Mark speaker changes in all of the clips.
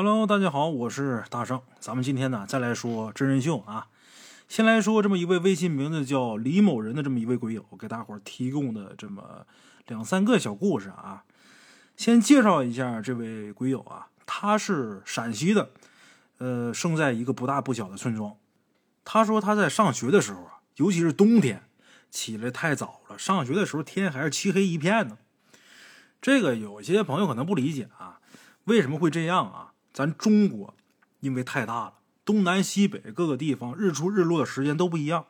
Speaker 1: Hello，大家好，我是大圣。咱们今天呢，再来说真人秀啊。先来说这么一位微信名字叫李某人的这么一位鬼友，给大伙儿提供的这么两三个小故事啊。先介绍一下这位鬼友啊，他是陕西的，呃，生在一个不大不小的村庄。他说他在上学的时候啊，尤其是冬天，起来太早了，上学的时候天还是漆黑一片呢。这个有些朋友可能不理解啊，为什么会这样啊？咱中国因为太大了，东南西北各个地方日出日落的时间都不一样。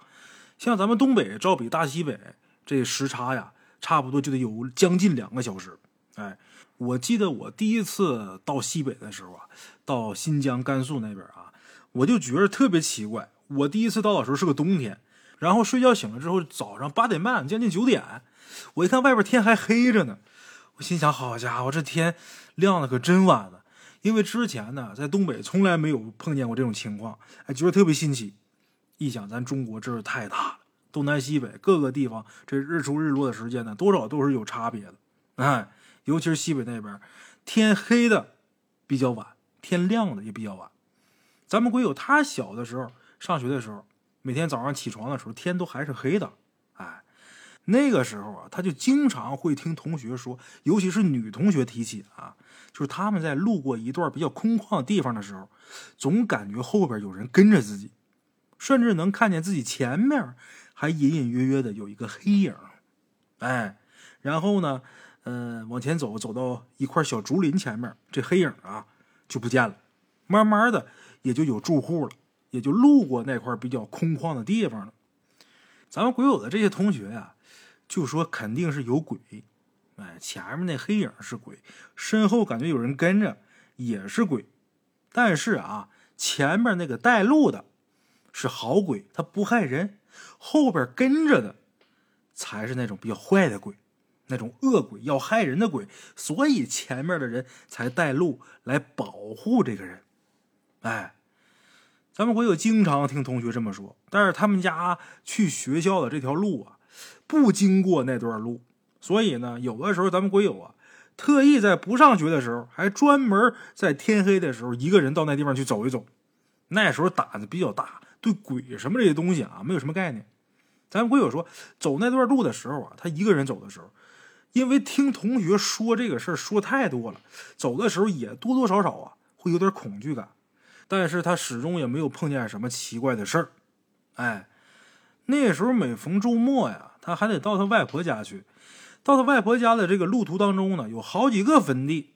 Speaker 1: 像咱们东北照比大西北，这时差呀，差不多就得有将近两个小时。哎，我记得我第一次到西北的时候啊，到新疆、甘肃那边啊，我就觉得特别奇怪。我第一次到的时候是个冬天，然后睡觉醒了之后，早上八点半，将近九点，我一看外边天还黑着呢，我心想：好家伙，这天亮的可真晚了。因为之前呢，在东北从来没有碰见过这种情况，哎，觉得特别新奇。一想，咱中国真是太大了，东南西北各个地方，这日出日落的时间呢，多少都是有差别的。哎。尤其是西北那边，天黑的比较晚，天亮的也比较晚。咱们鬼友他小的时候上学的时候，每天早上起床的时候天都还是黑的。那个时候啊，他就经常会听同学说，尤其是女同学提起啊，就是他们在路过一段比较空旷的地方的时候，总感觉后边有人跟着自己，甚至能看见自己前面还隐隐约约的有一个黑影。哎，然后呢？嗯，往前走，走到一块小竹林前面，这黑影啊就不见了。慢慢的，也就有住户了，也就路过那块比较空旷的地方了。咱们鬼友的这些同学呀，就说肯定是有鬼。哎，前面那黑影是鬼，身后感觉有人跟着也是鬼。但是啊，前面那个带路的是好鬼，他不害人；后边跟着的才是那种比较坏的鬼。那种恶鬼要害人的鬼，所以前面的人才带路来保护这个人。哎，咱们鬼友经常听同学这么说，但是他们家去学校的这条路啊，不经过那段路，所以呢，有的时候咱们鬼友啊，特意在不上学的时候，还专门在天黑的时候，一个人到那地方去走一走。那时候胆子比较大，对鬼什么这些东西啊，没有什么概念。咱们鬼友说，走那段路的时候啊，他一个人走的时候。因为听同学说这个事儿说太多了，走的时候也多多少少啊会有点恐惧感，但是他始终也没有碰见什么奇怪的事儿。哎，那时候每逢周末呀，他还得到他外婆家去。到他外婆家的这个路途当中呢，有好几个坟地。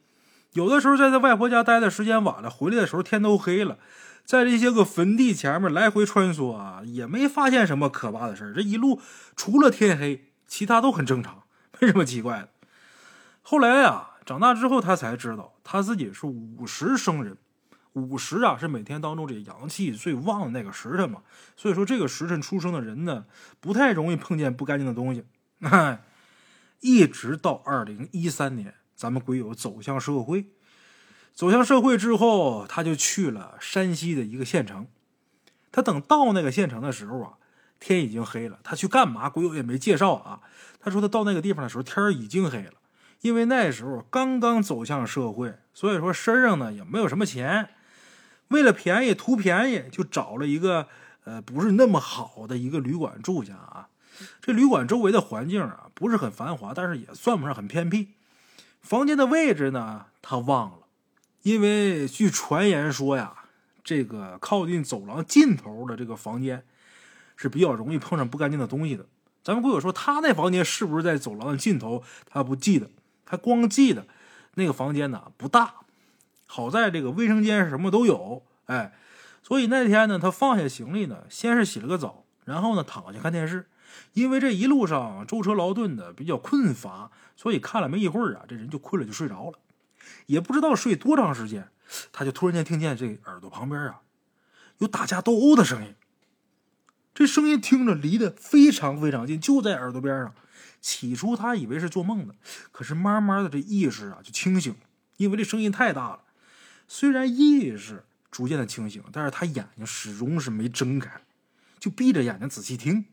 Speaker 1: 有的时候在他外婆家待的时间晚了，回来的时候天都黑了，在这些个坟地前面来回穿梭啊，也没发现什么可怕的事。这一路除了天黑，其他都很正常。没什么奇怪的。后来呀，长大之后他才知道，他自己是午时生人。午时啊，是每天当中这阳气最旺的那个时辰嘛。所以说，这个时辰出生的人呢，不太容易碰见不干净的东西。一直到二零一三年，咱们鬼友走向社会，走向社会之后，他就去了山西的一个县城。他等到那个县城的时候啊。天已经黑了，他去干嘛？鬼友也没介绍啊。他说他到那个地方的时候，天已经黑了，因为那时候刚刚走向社会，所以说身上呢也没有什么钱，为了便宜图便宜，就找了一个呃不是那么好的一个旅馆住下啊。这旅馆周围的环境啊不是很繁华，但是也算不上很偏僻。房间的位置呢他忘了，因为据传言说呀，这个靠近走廊尽头的这个房间。是比较容易碰上不干净的东西的。咱们鬼友说他那房间是不是在走廊的尽头？他不记得，他光记得那个房间呢不大。好在这个卫生间什么都有，哎，所以那天呢，他放下行李呢，先是洗了个澡，然后呢躺下看电视。因为这一路上舟车劳顿的比较困乏，所以看了没一会儿啊，这人就困了，就睡着了。也不知道睡多长时间，他就突然间听见这耳朵旁边啊有打架斗殴的声音。这声音听着离得非常非常近，就在耳朵边上。起初他以为是做梦的，可是慢慢的这意识啊就清醒，因为这声音太大了。虽然意识逐渐的清醒，但是他眼睛始终是没睁开，就闭着眼睛仔细听，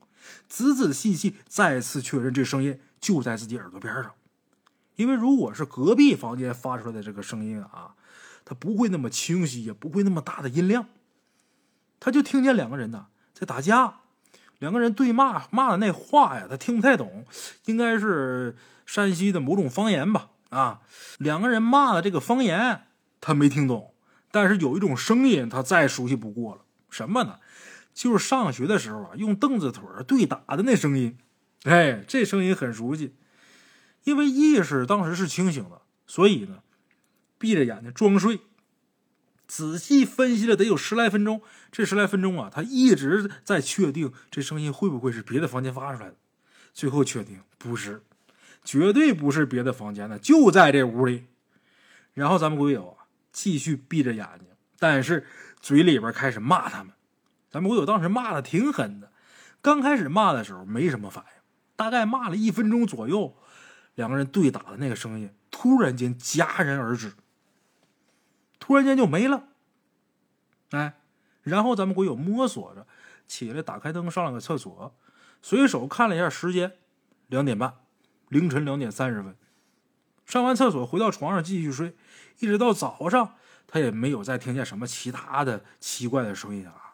Speaker 1: 仔仔细细再次确认这声音就在自己耳朵边上。因为如果是隔壁房间发出来的这个声音啊。他不会那么清晰，也不会那么大的音量。他就听见两个人呢在打架，两个人对骂，骂的那话呀，他听不太懂，应该是山西的某种方言吧？啊，两个人骂的这个方言他没听懂，但是有一种声音他再熟悉不过了，什么呢？就是上学的时候啊，用凳子腿对打的那声音。哎，这声音很熟悉，因为意识当时是清醒的，所以呢，闭着眼睛装睡，仔细分析了得有十来分钟。这十来分钟啊，他一直在确定这声音会不会是别的房间发出来的。最后确定不是，绝对不是别的房间的，就在这屋里。然后咱们鬼友，继续闭着眼睛，但是嘴里边开始骂他们。咱们国友当时骂的挺狠的，刚开始骂的时候没什么反应。大概骂了一分钟左右，两个人对打的那个声音突然间戛然而止，突然间就没了。哎，然后咱们鬼友摸索着起来，打开灯上了个厕所，随手看了一下时间，两点半，凌晨两点三十分。上完厕所回到床上继续睡，一直到早上，他也没有再听见什么其他的奇怪的声音啊。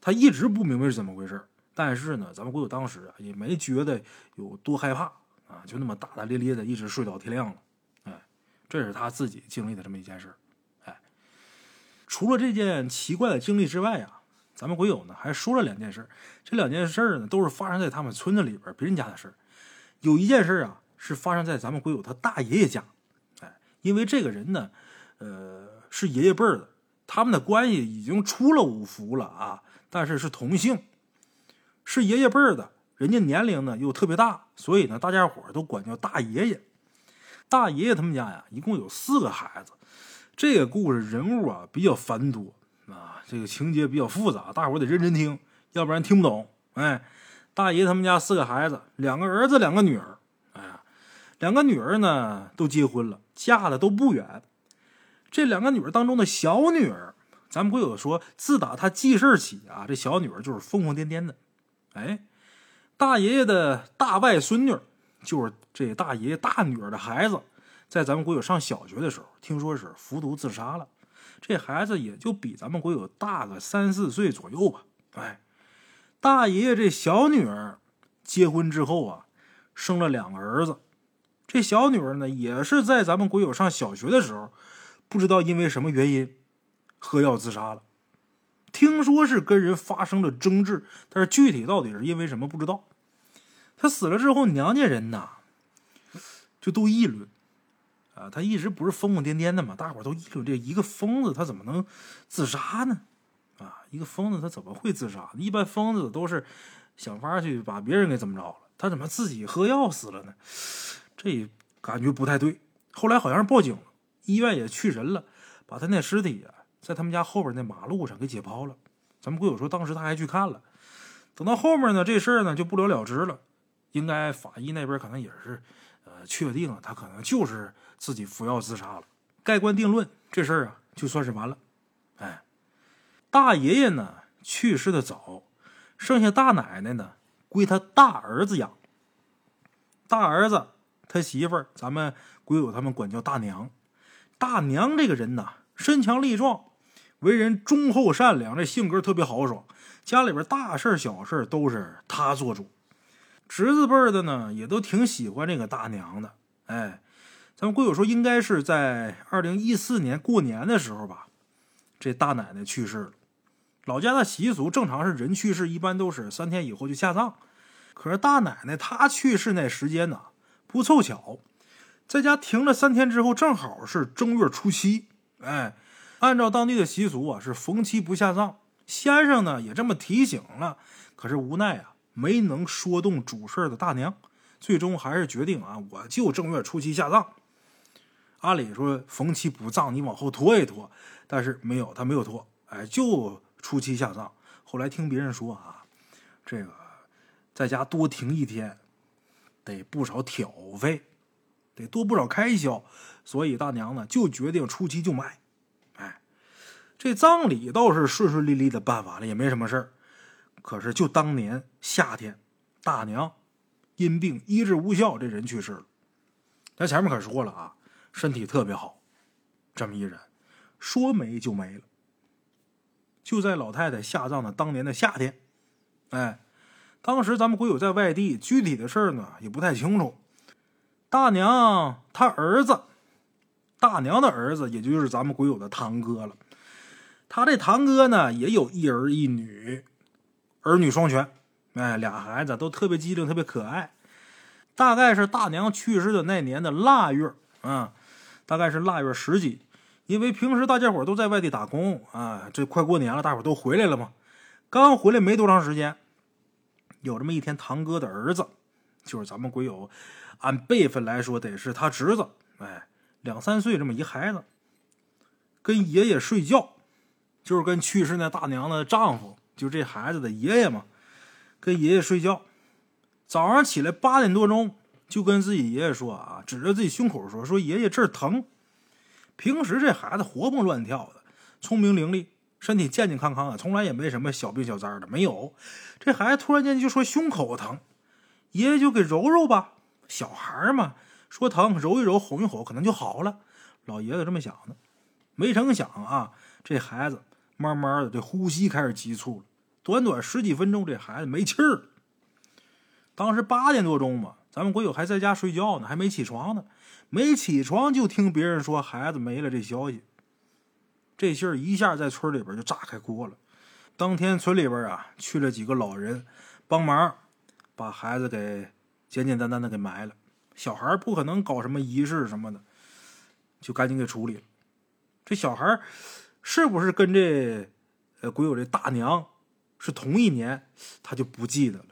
Speaker 1: 他一直不明白是怎么回事。但是呢，咱们鬼友当时啊也没觉得有多害怕啊，就那么大大咧咧的一直睡到天亮了。哎，这是他自己经历的这么一件事哎，除了这件奇怪的经历之外啊，咱们鬼友呢还说了两件事这两件事呢都是发生在他们村子里边别人家的事有一件事啊是发生在咱们鬼友他大爷爷家。哎，因为这个人呢，呃，是爷爷辈儿的，他们的关系已经出了五福了啊，但是是同姓。是爷爷辈儿的，人家年龄呢又特别大，所以呢，大家伙都管叫大爷爷。大爷爷他们家呀，一共有四个孩子。这个故事人物啊比较繁多啊，这个情节比较复杂，大伙得认真听，要不然听不懂。哎，大爷他们家四个孩子，两个儿子，两个女儿。两个女儿呢都结婚了，嫁的都不远。这两个女儿当中的小女儿，咱们会有说，自打她记事起啊，这小女儿就是疯疯癫癫的。哎，大爷爷的大外孙女，就是这大爷爷大女儿的孩子，在咱们国有上小学的时候，听说是服毒自杀了。这孩子也就比咱们国有大个三四岁左右吧。哎，大爷爷这小女儿结婚之后啊，生了两个儿子。这小女儿呢，也是在咱们国有上小学的时候，不知道因为什么原因，喝药自杀了。听说是跟人发生了争执，但是具体到底是因为什么不知道。他死了之后，娘家人呐就都议论啊，他一直不是疯疯癫癫的嘛，大伙都议论这一个疯子他怎么能自杀呢？啊，一个疯子他怎么会自杀？一般疯子都是想法去把别人给怎么着了，他怎么自己喝药死了呢？这感觉不太对。后来好像是报警了，医院也去人了，把他那尸体啊。在他们家后边那马路上给解剖了，咱们鬼友说当时他还去看了，等到后面呢这事儿呢就不了了之了，应该法医那边可能也是，呃，确定了他可能就是自己服药自杀了，盖棺定论这事儿啊就算是完了。哎，大爷爷呢去世的早，剩下大奶奶呢归他大儿子养，大儿子他媳妇儿咱们鬼友他们管叫大娘，大娘这个人呢身强力壮。为人忠厚善良，这性格特别豪爽，家里边大事小事都是他做主。侄子辈的呢，也都挺喜欢这个大娘的。哎，咱们贵友说，应该是在二零一四年过年的时候吧，这大奶奶去世了。老家的习俗正常是人去世一般都是三天以后就下葬，可是大奶奶她去世那时间呢，不凑巧，在家停了三天之后，正好是正月初七。哎。按照当地的习俗啊，是逢七不下葬。先生呢也这么提醒了，可是无奈啊，没能说动主事的大娘，最终还是决定啊，我就正月初七下葬。按理说逢七不葬，你往后拖一拖，但是没有，他没有拖，哎，就初七下葬。后来听别人说啊，这个在家多停一天，得不少挑费，得多不少开销，所以大娘呢就决定初七就卖。哎。这葬礼倒是顺顺利利的办完了，也没什么事儿。可是就当年夏天，大娘因病医治无效，这人去世了。咱前面可说了啊，身体特别好，这么一人，说没就没了。就在老太太下葬的当年的夏天，哎，当时咱们鬼友在外地，具体的事儿呢也不太清楚。大娘她儿子，大娘的儿子，也就是咱们鬼友的堂哥了。他这堂哥呢，也有一儿一女，儿女双全，哎，俩孩子都特别机灵，特别可爱。大概是大娘去世的那年的腊月，啊，大概是腊月十几。因为平时大家伙都在外地打工啊，这快过年了，大伙都回来了嘛。刚回来没多长时间，有这么一天，堂哥的儿子，就是咱们鬼友，按辈分来说得是他侄子，哎，两三岁这么一孩子，跟爷爷睡觉。就是跟去世那大娘的丈夫，就这孩子的爷爷嘛，跟爷爷睡觉。早上起来八点多钟，就跟自己爷爷说啊，指着自己胸口说：“说爷爷这儿疼。”平时这孩子活蹦乱跳的，聪明伶俐，身体健健康康的，从来也没什么小病小灾的，没有。这孩子突然间就说胸口疼，爷爷就给揉揉吧。小孩嘛，说疼揉一揉，哄一哄，可能就好了。老爷子这么想的，没成想啊，这孩子。慢慢的，这呼吸开始急促了。短短十几分钟，这孩子没气儿。当时八点多钟嘛，咱们国友还在家睡觉呢，还没起床呢。没起床就听别人说孩子没了这消息，这信儿一下在村里边就炸开锅了。当天村里边啊去了几个老人帮忙，把孩子给简简单单的给埋了。小孩不可能搞什么仪式什么的，就赶紧给处理了。这小孩。是不是跟这呃鬼友这大娘是同一年？他就不记得了，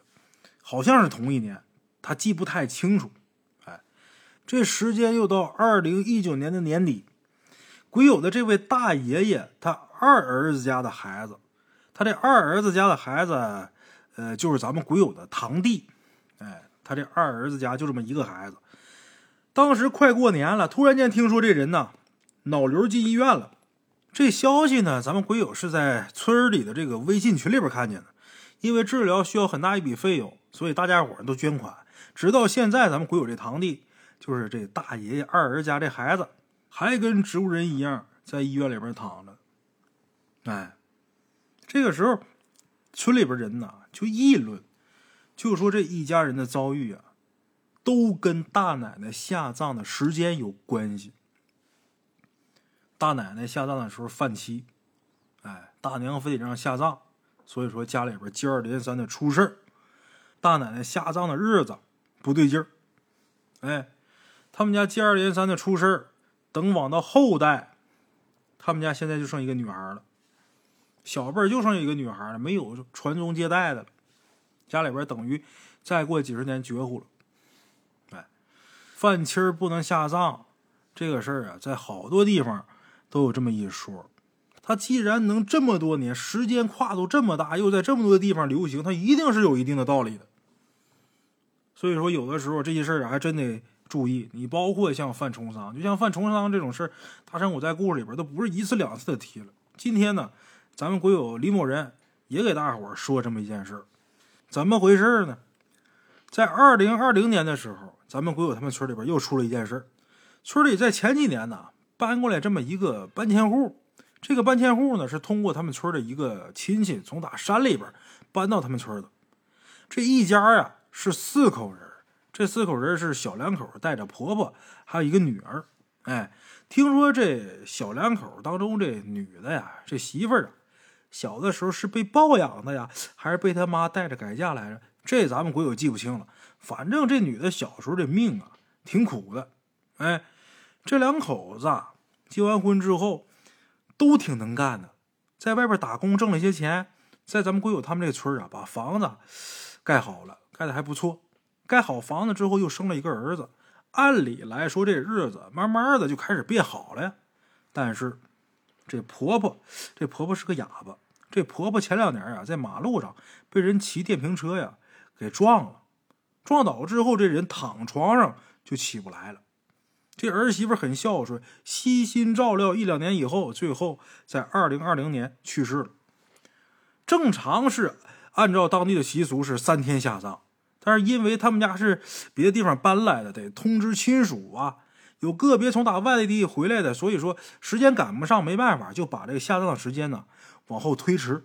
Speaker 1: 好像是同一年，他记不太清楚。哎，这时间又到二零一九年的年底，鬼友的这位大爷爷他二儿子家的孩子，他这二儿子家的孩子，呃，就是咱们鬼友的堂弟。哎，他这二儿子家就这么一个孩子。当时快过年了，突然间听说这人呢脑瘤进医院了。这消息呢，咱们鬼友是在村里的这个微信群里边看见的。因为治疗需要很大一笔费用，所以大家伙都捐款。直到现在，咱们鬼友这堂弟，就是这大爷爷二儿家这孩子，还跟植物人一样在医院里边躺着。哎，这个时候，村里边人呐就议论，就说这一家人的遭遇啊，都跟大奶奶下葬的时间有关系。大奶奶下葬的时候犯期，哎，大娘非得让下葬，所以说家里边接二连三的出事儿。大奶奶下葬的日子不对劲儿，哎，他们家接二连三的出事儿。等往到后代，他们家现在就剩一个女孩了，小辈儿就剩一个女孩了，没有传宗接代的了。家里边等于再过几十年绝户了。哎，犯期儿不能下葬这个事儿啊，在好多地方。都有这么一说，他既然能这么多年，时间跨度这么大，又在这么多地方流行，他一定是有一定的道理的。所以说，有的时候这些事儿啊，还真得注意。你包括像犯重伤，就像犯重伤这种事儿，大山我在故事里边都不是一次两次的提了。今天呢，咱们鬼友李某人也给大伙儿说这么一件事儿，怎么回事呢？在二零二零年的时候，咱们鬼友他们村里边又出了一件事儿，村里在前几年呢。搬过来这么一个搬迁户，这个搬迁户呢是通过他们村的一个亲戚从打山里边搬到他们村的。这一家呀是四口人，这四口人是小两口带着婆婆，还有一个女儿。哎，听说这小两口当中这女的呀，这媳妇儿啊，小的时候是被抱养的呀，还是被他妈带着改嫁来着？这咱们鬼友记不清了。反正这女的小时候这命啊挺苦的，哎。这两口子结完婚之后，都挺能干的，在外边打工挣了些钱，在咱们鬼友他们这村啊，把房子盖好了，盖的还不错。盖好房子之后，又生了一个儿子。按理来说，这日子慢慢的就开始变好了呀。但是这婆婆，这婆婆是个哑巴。这婆婆前两年啊，在马路上被人骑电瓶车呀给撞了，撞倒之后，这人躺床上就起不来了。这儿媳妇很孝顺，悉心照料。一两年以后，最后在二零二零年去世了。正常是按照当地的习俗是三天下葬，但是因为他们家是别的地方搬来的，得通知亲属啊，有个别从打外地回来的，所以说时间赶不上，没办法，就把这个下葬的时间呢往后推迟。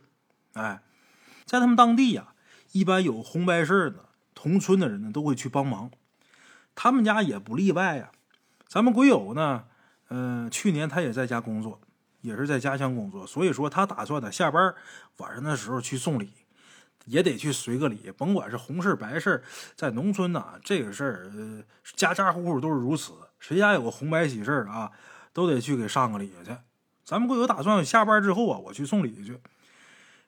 Speaker 1: 哎，在他们当地呀，一般有红白事的，同村的人呢都会去帮忙，他们家也不例外呀。咱们鬼友呢，嗯，去年他也在家工作，也是在家乡工作，所以说他打算呢下班晚上的时候去送礼。也得去随个礼，甭管是红事白事，在农村呐，这个事儿，呃，家家户户都是如此。谁家有个红白喜事啊，都得去给上个礼去。咱们会有打算，下班之后啊，我去送礼去。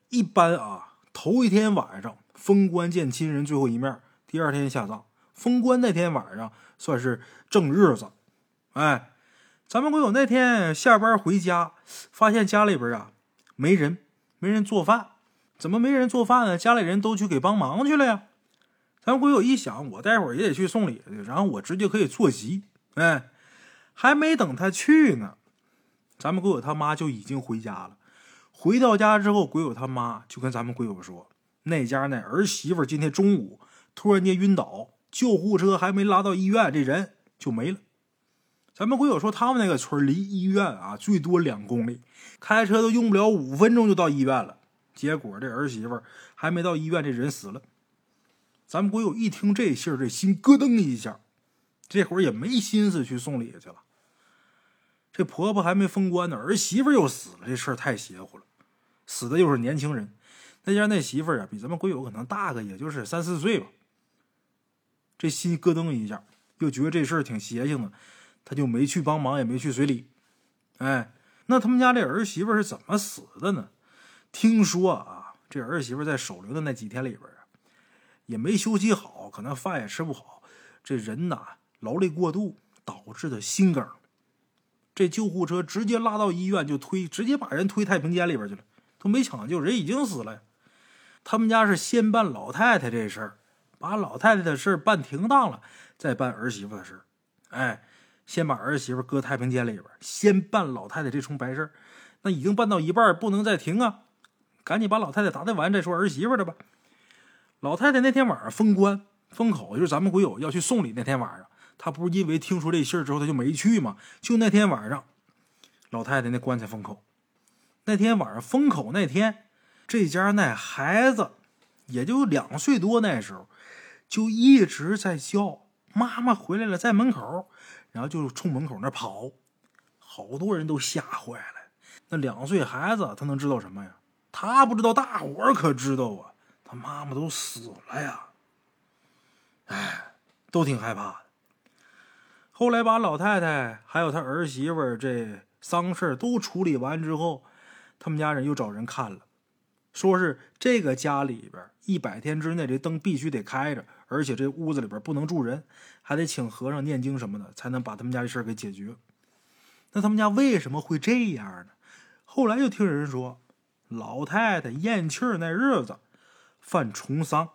Speaker 1: 一般啊，头一天晚上封棺见亲人最后一面，第二天下葬。封棺那天晚上算是正日子。哎，咱们会有那天下班回家，发现家里边啊没人，没人做饭。怎么没人做饭呢？家里人都去给帮忙去了呀。咱们鬼友一想，我待会儿也得去送礼去，然后我直接可以坐席。哎，还没等他去呢，咱们鬼友他妈就已经回家了。回到家之后，鬼友他妈就跟咱们鬼友说，那家那儿媳妇今天中午突然间晕倒，救护车还没拉到医院，这人就没了。咱们鬼友说，他们那个村离医院啊最多两公里，开车都用不了五分钟就到医院了。结果这儿媳妇还没到医院，这人死了。咱们鬼友一听这信儿，这心咯噔一下，这会儿也没心思去送礼去了。这婆婆还没封棺呢，儿媳妇又死了，这事儿太邪乎了。死的又是年轻人，那家那媳妇儿啊，比咱们鬼友可能大个，也就是三四岁吧。这心咯噔一下，又觉得这事儿挺邪性的，他就没去帮忙，也没去随礼。哎，那他们家这儿媳妇是怎么死的呢？听说啊，这儿媳妇在守灵的那几天里边啊，也没休息好，可能饭也吃不好，这人呐劳累过度导致的心梗。这救护车直接拉到医院就推，直接把人推太平间里边去了，都没抢救，人已经死了。他们家是先办老太太这事儿，把老太太的事儿办停当了，再办儿媳妇的事儿。哎，先把儿媳妇搁太平间里边，先办老太太这重白事儿，那已经办到一半，不能再停啊。赶紧把老太太打探完再说儿媳妇的吧。老太太那天晚上封棺封口，就是咱们鬼友要去送礼那天晚上，她不是因为听说这信儿之后，她就没去吗？就那天晚上，老太太那棺材封口。那天晚上封口那天，这家那孩子也就两岁多，那时候就一直在叫妈妈回来了，在门口，然后就冲门口那跑，好多人都吓坏了。那两岁孩子他能知道什么呀？他不知道，大伙儿可知道啊！他妈妈都死了呀！哎，都挺害怕的。后来把老太太还有他儿媳妇这丧事都处理完之后，他们家人又找人看了，说是这个家里边一百天之内这灯必须得开着，而且这屋子里边不能住人，还得请和尚念经什么的，才能把他们家的事儿给解决。那他们家为什么会这样呢？后来又听人说。老太太咽气儿那日子，犯重丧。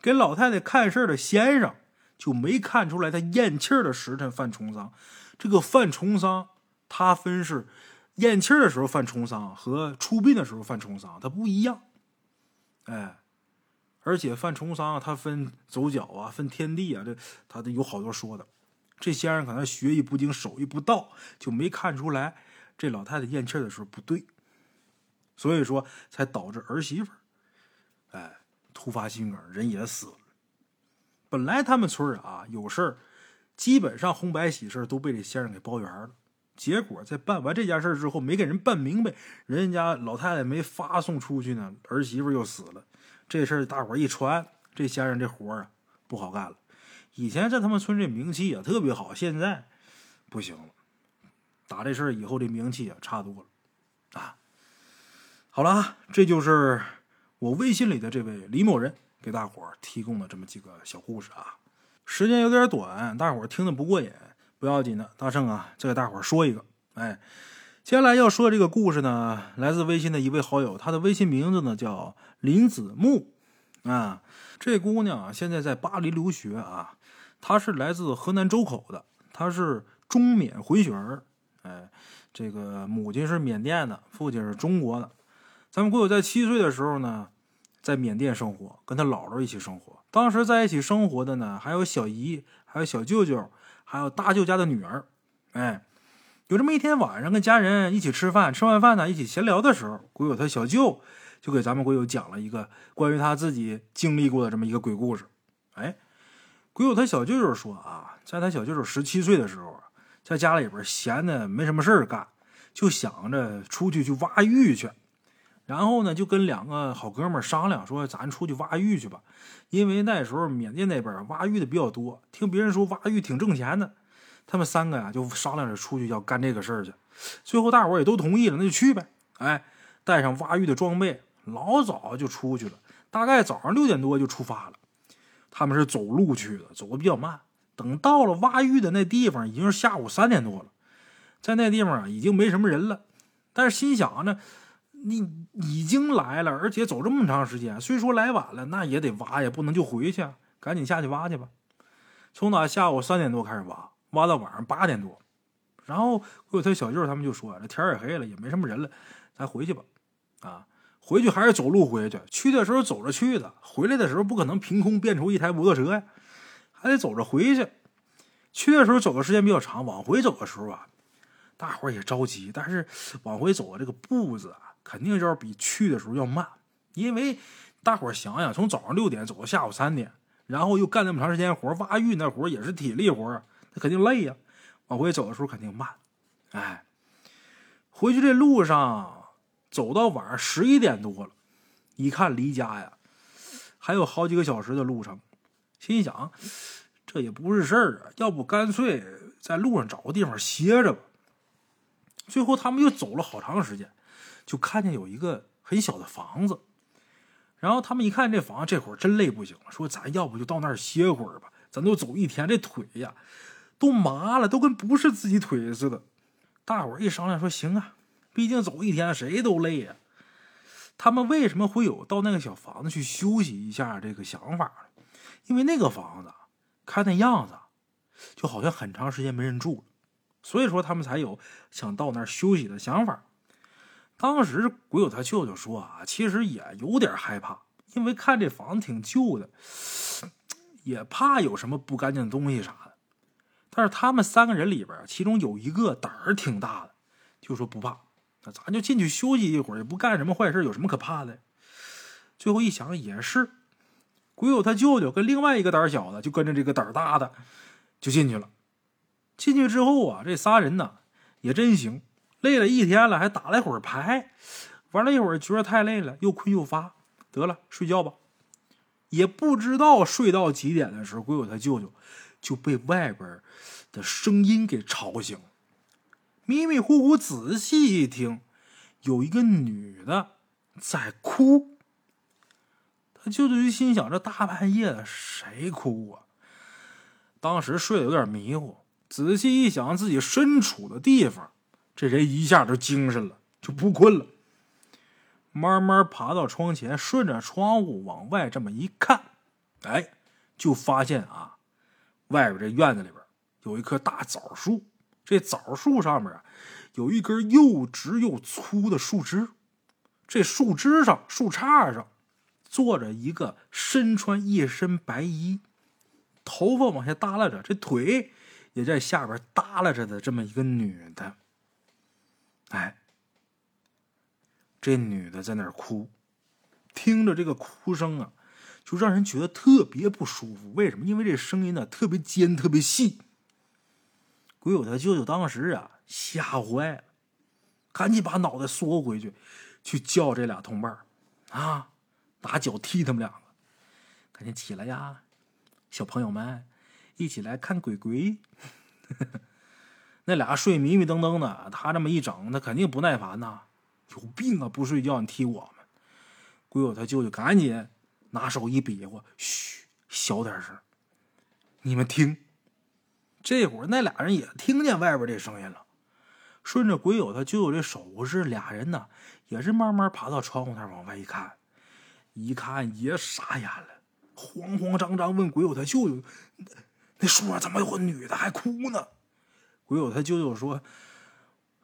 Speaker 1: 给老太太看事儿的先生就没看出来他咽气儿的时辰犯重丧。这个犯重丧，它分是咽气儿的时候犯重丧和出殡的时候犯重丧，它不一样。哎，而且犯重丧，它分走脚啊，分天地啊，这他得有好多说的。这先生可能学艺不精，手艺不到，就没看出来这老太太咽气儿的时候不对。所以说，才导致儿媳妇儿，哎，突发心梗，人也死了。本来他们村啊有事儿，基本上红白喜事都被这先生给包圆了。结果在办完这件事之后，没给人办明白，人家老太太没发送出去呢，儿媳妇又死了。这事儿大伙一传，这先生这活啊不好干了。以前在他们村这名气啊特别好，现在不行了。打这事儿以后，这名气啊差多了。好了，这就是我微信里的这位李某人给大伙儿提供的这么几个小故事啊。时间有点短，大伙儿听的不过瘾，不要紧的。大圣啊，再给大伙儿说一个。哎，接下来要说的这个故事呢，来自微信的一位好友，他的微信名字呢叫林子木啊。这姑娘，现在在巴黎留学啊，她是来自河南周口的，她是中缅混血儿。哎，这个母亲是缅甸的，父亲是中国的。咱们国友在七岁的时候呢，在缅甸生活，跟他姥姥一起生活。当时在一起生活的呢，还有小姨，还有小舅舅，还有大舅家的女儿。哎，有这么一天晚上，跟家人一起吃饭，吃完饭呢，一起闲聊的时候，鬼友他小舅就给咱们鬼友讲了一个关于他自己经历过的这么一个鬼故事。哎，鬼友他小舅舅说啊，在他小舅舅十七岁的时候啊，在家里边闲的没什么事儿干，就想着出去去挖玉去。然后呢，就跟两个好哥们商量说：“咱出去挖玉去吧，因为那时候缅甸那边挖玉的比较多，听别人说挖玉挺挣钱的。”他们三个呀，就商量着出去要干这个事儿去。最后大伙儿也都同意了，那就去呗。哎，带上挖玉的装备，老早就出去了，大概早上六点多就出发了。他们是走路去的，走的比较慢。等到了挖玉的那地方，已经是下午三点多了，在那地方啊，已经没什么人了。但是心想呢。你已经来了，而且走这么长时间，虽说来晚了，那也得挖呀，不能就回去，赶紧下去挖去吧。从哪下午三点多开始挖，挖到晚上八点多，然后我有他小舅他们就说：“这天也黑了，也没什么人了，咱回去吧。”啊，回去还是走路回去。去的时候走着去的，回来的时候不可能凭空变出一台摩托车呀，还得走着回去。去的时候走的时间比较长，往回走的时候啊，大伙儿也着急，但是往回走的这个步子啊。肯定要比去的时候要慢，因为大伙儿想想，从早上六点走到下午三点，然后又干那么长时间活，挖玉那活也是体力活，那肯定累呀。往回走的时候肯定慢，哎，回去这路上走到晚上十一点多了，一看离家呀还有好几个小时的路程，心想这也不是事儿啊，要不干脆在路上找个地方歇着吧。最后他们又走了好长时间。就看见有一个很小的房子，然后他们一看这房，这会儿真累不行了，说咱要不就到那儿歇会儿吧，咱都走一天，这腿呀都麻了，都跟不是自己腿似的。大伙儿一商量说行啊，毕竟走一天谁都累呀。他们为什么会有到那个小房子去休息一下这个想法呢？因为那个房子看那样子，就好像很长时间没人住了，所以说他们才有想到那儿休息的想法。当时鬼友他舅舅说啊，其实也有点害怕，因为看这房子挺旧的，也怕有什么不干净的东西啥的。但是他们三个人里边，其中有一个胆儿挺大的，就说不怕，那咱就进去休息一会儿，也不干什么坏事，有什么可怕的？最后一想也是，鬼友他舅舅跟另外一个胆小的，就跟着这个胆大的就进去了。进去之后啊，这仨人呢也真行。累了一天了，还打了一会儿牌，玩了一会儿，觉得太累了，又困又乏，得了，睡觉吧。也不知道睡到几点的时候，鬼友他舅舅就被外边的声音给吵醒。迷迷糊糊仔细一听，有一个女的在哭。他舅舅就心想：这大半夜的，谁哭啊？当时睡得有点迷糊，仔细一想，自己身处的地方。这人一下就精神了，就不困了。慢慢爬到窗前，顺着窗户往外这么一看，哎，就发现啊，外边这院子里边有一棵大枣树。这枣树上面啊，有一根又直又粗的树枝。这树枝上、树杈上坐着一个身穿一身白衣、头发往下耷拉着，这腿也在下边耷拉着的这么一个女的。哎，这女的在那儿哭，听着这个哭声啊，就让人觉得特别不舒服。为什么？因为这声音呢特别尖，特别细。鬼友他舅舅当时啊吓坏了，赶紧把脑袋缩回去，去叫这俩同伴啊，拿脚踢他们两个，赶紧起来呀，小朋友们，一起来看鬼鬼。那俩睡迷迷瞪瞪的，他这么一整，他肯定不耐烦呐。有病啊！不睡觉你踢我们？鬼友他舅舅赶紧拿手一比划，嘘，小点声。你们听，这会儿那俩人也听见外边这声音了。顺着鬼友他舅舅这手势，俩人呢也是慢慢爬到窗户那往外一看，一看也傻眼了，慌慌张张问鬼友他舅舅：“那树上怎么有个女的还哭呢？”鬼友他舅舅说：“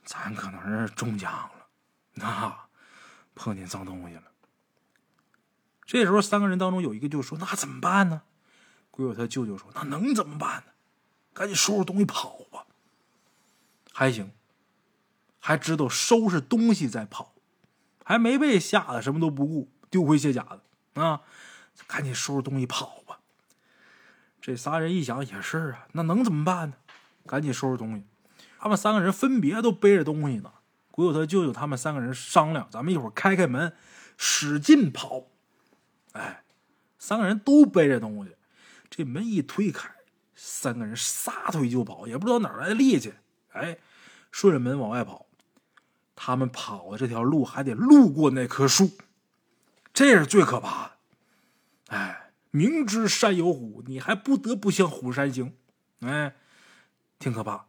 Speaker 1: 咱可能是中奖了，那碰见脏东西了。”这时候，三个人当中有一个就说：“那怎么办呢？”鬼友他舅舅说：“那能怎么办呢？赶紧收拾东西跑吧。还行，还知道收拾东西再跑，还没被吓得什么都不顾，丢盔卸甲的啊！赶紧收拾东西跑吧。这仨人一想也是啊，那能怎么办呢？赶紧收拾东西。他们三个人分别都背着东西呢。鬼友他舅舅他们三个人商量，咱们一会儿开开门，使劲跑。哎，三个人都背着东西，这门一推开，三个人撒腿就跑，也不知道哪来的力气。哎，顺着门往外跑，他们跑的这条路还得路过那棵树，这是最可怕的。哎，明知山有虎，你还不得不向虎山行。哎，挺可怕。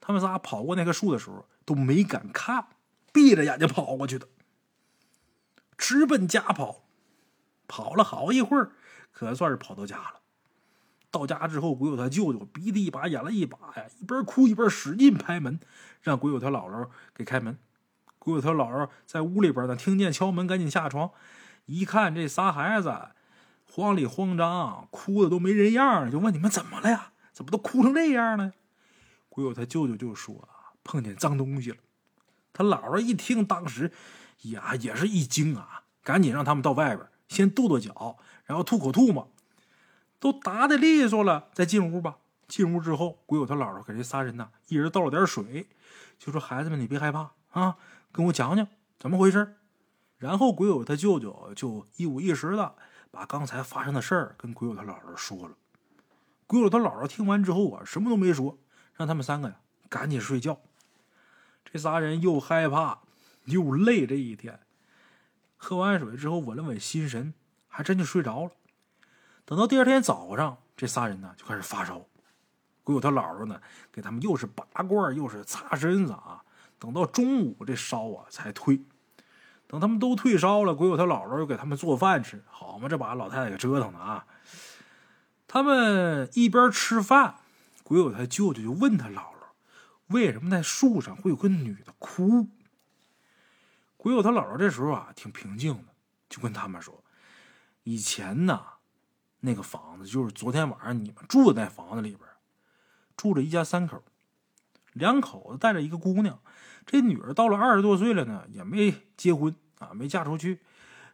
Speaker 1: 他们仨跑过那棵树的时候都没敢看，闭着眼睛跑过去的，直奔家跑。跑了好一会儿，可算是跑到家了。到家之后，鬼友他舅舅鼻涕一把眼泪一把呀，一边哭一边使劲拍门，让鬼友他姥姥给开门。鬼友他姥姥在屋里边呢，听见敲门，赶紧下床，一看这仨孩子慌里慌张，哭的都没人样，就问你们怎么了呀？怎么都哭成这样呢？鬼友他舅舅就说啊，碰见脏东西了。他姥姥一听，当时呀也是一惊啊，赶紧让他们到外边先跺跺脚，然后吐口唾沫。都打的利索了，再进屋吧。进屋之后，鬼友他姥姥给这仨人呢，一人倒了点水，就说：“孩子们，你别害怕啊，跟我讲讲怎么回事。”然后鬼友他舅舅就一五一十的把刚才发生的事儿跟鬼友他姥姥说了。鬼友他姥姥听完之后啊，什么都没说，让他们三个呀赶紧睡觉。这仨人又害怕又累，这一天喝完水之后稳了稳心神，还真就睡着了。等到第二天早上，这仨人呢就开始发烧。鬼友他姥姥呢给他们又是拔罐又是擦身子啊。等到中午，这烧啊才退。等他们都退烧了，鬼友他姥姥又给他们做饭吃。好嘛，这把老太太给折腾的啊！他们一边吃饭，鬼友他舅舅就问他姥姥：“为什么在树上会有个女的哭？”鬼友他姥姥这时候啊挺平静的，就跟他们说：“以前呢。”那个房子就是昨天晚上你们住的那房子里边，住着一家三口，两口子带着一个姑娘。这女儿到了二十多岁了呢，也没结婚啊，没嫁出去。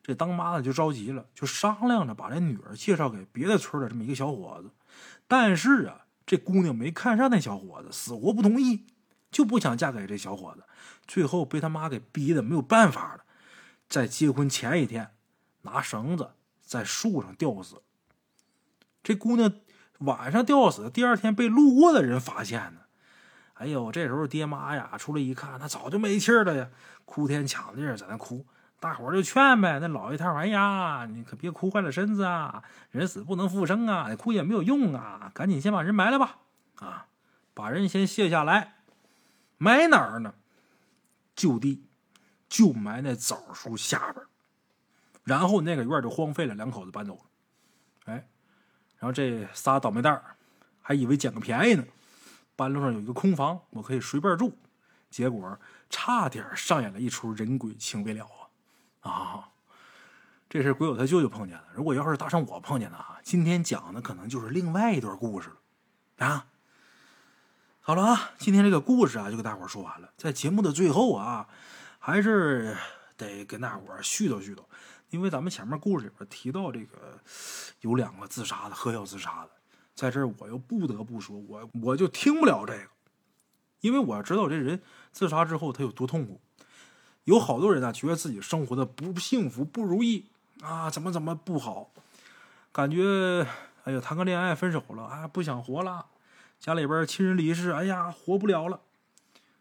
Speaker 1: 这当妈的就着急了，就商量着把这女儿介绍给别的村的这么一个小伙子。但是啊，这姑娘没看上那小伙子，死活不同意，就不想嫁给这小伙子。最后被他妈给逼的没有办法了，在结婚前一天，拿绳子在树上吊死。这姑娘晚上吊死，第二天被路过的人发现呢。哎呦，这时候爹妈呀出来一看，那早就没气了呀，哭天抢地在那哭。大伙儿就劝呗，那老爷他说：“哎呀，你可别哭坏了身子啊，人死不能复生啊，哭也没有用啊，赶紧先把人埋了吧。”啊，把人先卸下来，埋哪儿呢？就地，就埋那枣树下边。然后那个院就荒废了，两口子搬走了。哎。然后这仨倒霉蛋儿还以为捡个便宜呢，半路上有一个空房，我可以随便住，结果差点上演了一出人鬼情未了啊！这是鬼友他舅舅碰见的。如果要是搭上我碰见的啊，今天讲的可能就是另外一段故事了啊！好了啊，今天这个故事啊就给大伙说完了。在节目的最后啊，还是得跟大伙絮叨絮叨。因为咱们前面故事里边提到这个有两个自杀的喝药自杀的，在这儿我又不得不说，我我就听不了这个，因为我知道这人自杀之后他有多痛苦。有好多人啊，觉得自己生活的不幸福、不如意啊，怎么怎么不好，感觉哎呀，谈个恋爱分手了，啊，不想活了，家里边亲人离世，哎呀，活不了了。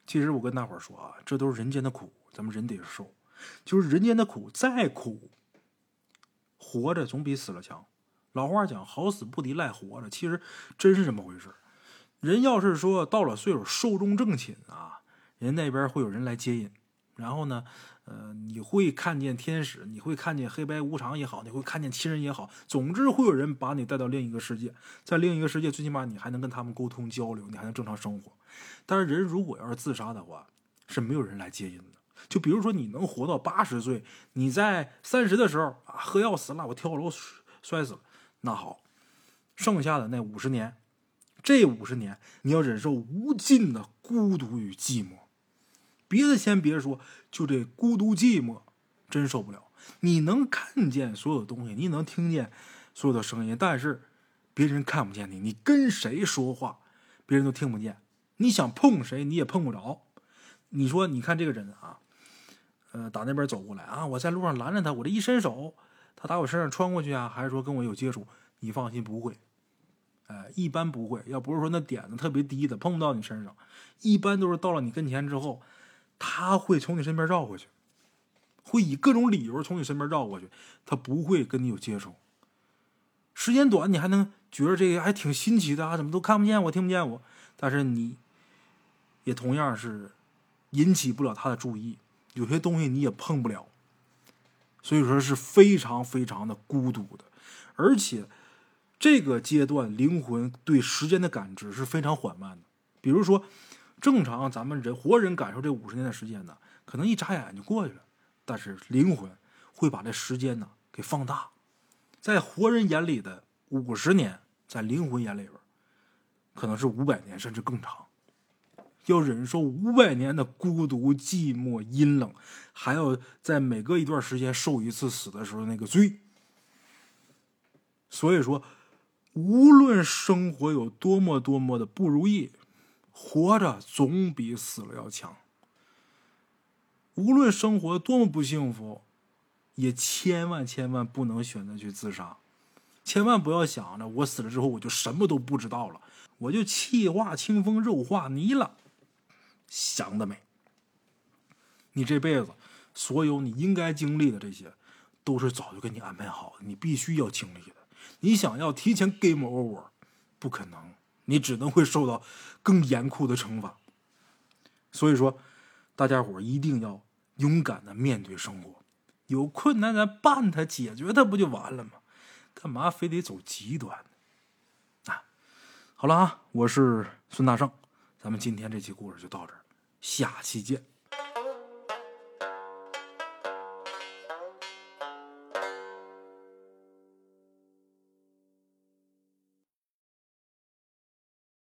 Speaker 1: 其实我跟大伙说啊，这都是人间的苦，咱们人得受，就是人间的苦再苦。活着总比死了强。老话讲“好死不敌赖活着”，其实真是这么回事。人要是说到了岁数寿终正寝啊，人那边会有人来接引，然后呢，呃，你会看见天使，你会看见黑白无常也好，你会看见亲人也好，总之会有人把你带到另一个世界，在另一个世界，最起码你还能跟他们沟通交流，你还能正常生活。但是人如果要是自杀的话，是没有人来接应的。就比如说，你能活到八十岁，你在三十的时候啊喝药死了，我跳楼摔死了，那好，剩下的那五十年，这五十年你要忍受无尽的孤独与寂寞。别的先别说，就这孤独寂寞，真受不了。你能看见所有东西，你能听见所有的声音，但是别人看不见你。你跟谁说话，别人都听不见。你想碰谁，你也碰不着。你说，你看这个人啊，呃，打那边走过来啊，我在路上拦着他，我这一伸手，他打我身上穿过去啊，还是说跟我有接触？你放心，不会。哎，一般不会。要不是说那点子特别低的，碰不到你身上，一般都是到了你跟前之后。他会从你身边绕过去，会以各种理由从你身边绕过去，他不会跟你有接触。时间短，你还能觉得这个还挺新奇的啊？怎么都看不见我，听不见我？但是你，也同样是引起不了他的注意。有些东西你也碰不了，所以说是非常非常的孤独的。而且这个阶段，灵魂对时间的感知是非常缓慢的。比如说。正常，咱们人活人感受这五十年的时间呢，可能一眨眼就过去了。但是灵魂会把这时间呢给放大，在活人眼里的五十年，在灵魂眼里边，可能是五百年甚至更长。要忍受五百年的孤独、寂寞、阴冷，还要在每隔一段时间受一次死的时候那个罪。所以说，无论生活有多么多么的不如意。活着总比死了要强。无论生活多么不幸福，也千万千万不能选择去自杀。千万不要想着我死了之后我就什么都不知道了，我就气化清风，肉化泥了。想得美！你这辈子所有你应该经历的这些，都是早就给你安排好的，你必须要经历的。你想要提前 game over，不可能。你只能会受到更严酷的惩罚，所以说，大家伙一定要勇敢的面对生活，有困难咱办它，解决它不就完了吗？干嘛非得走极端呢？啊，好了啊，我是孙大圣，咱们今天这期故事就到这儿，下期见。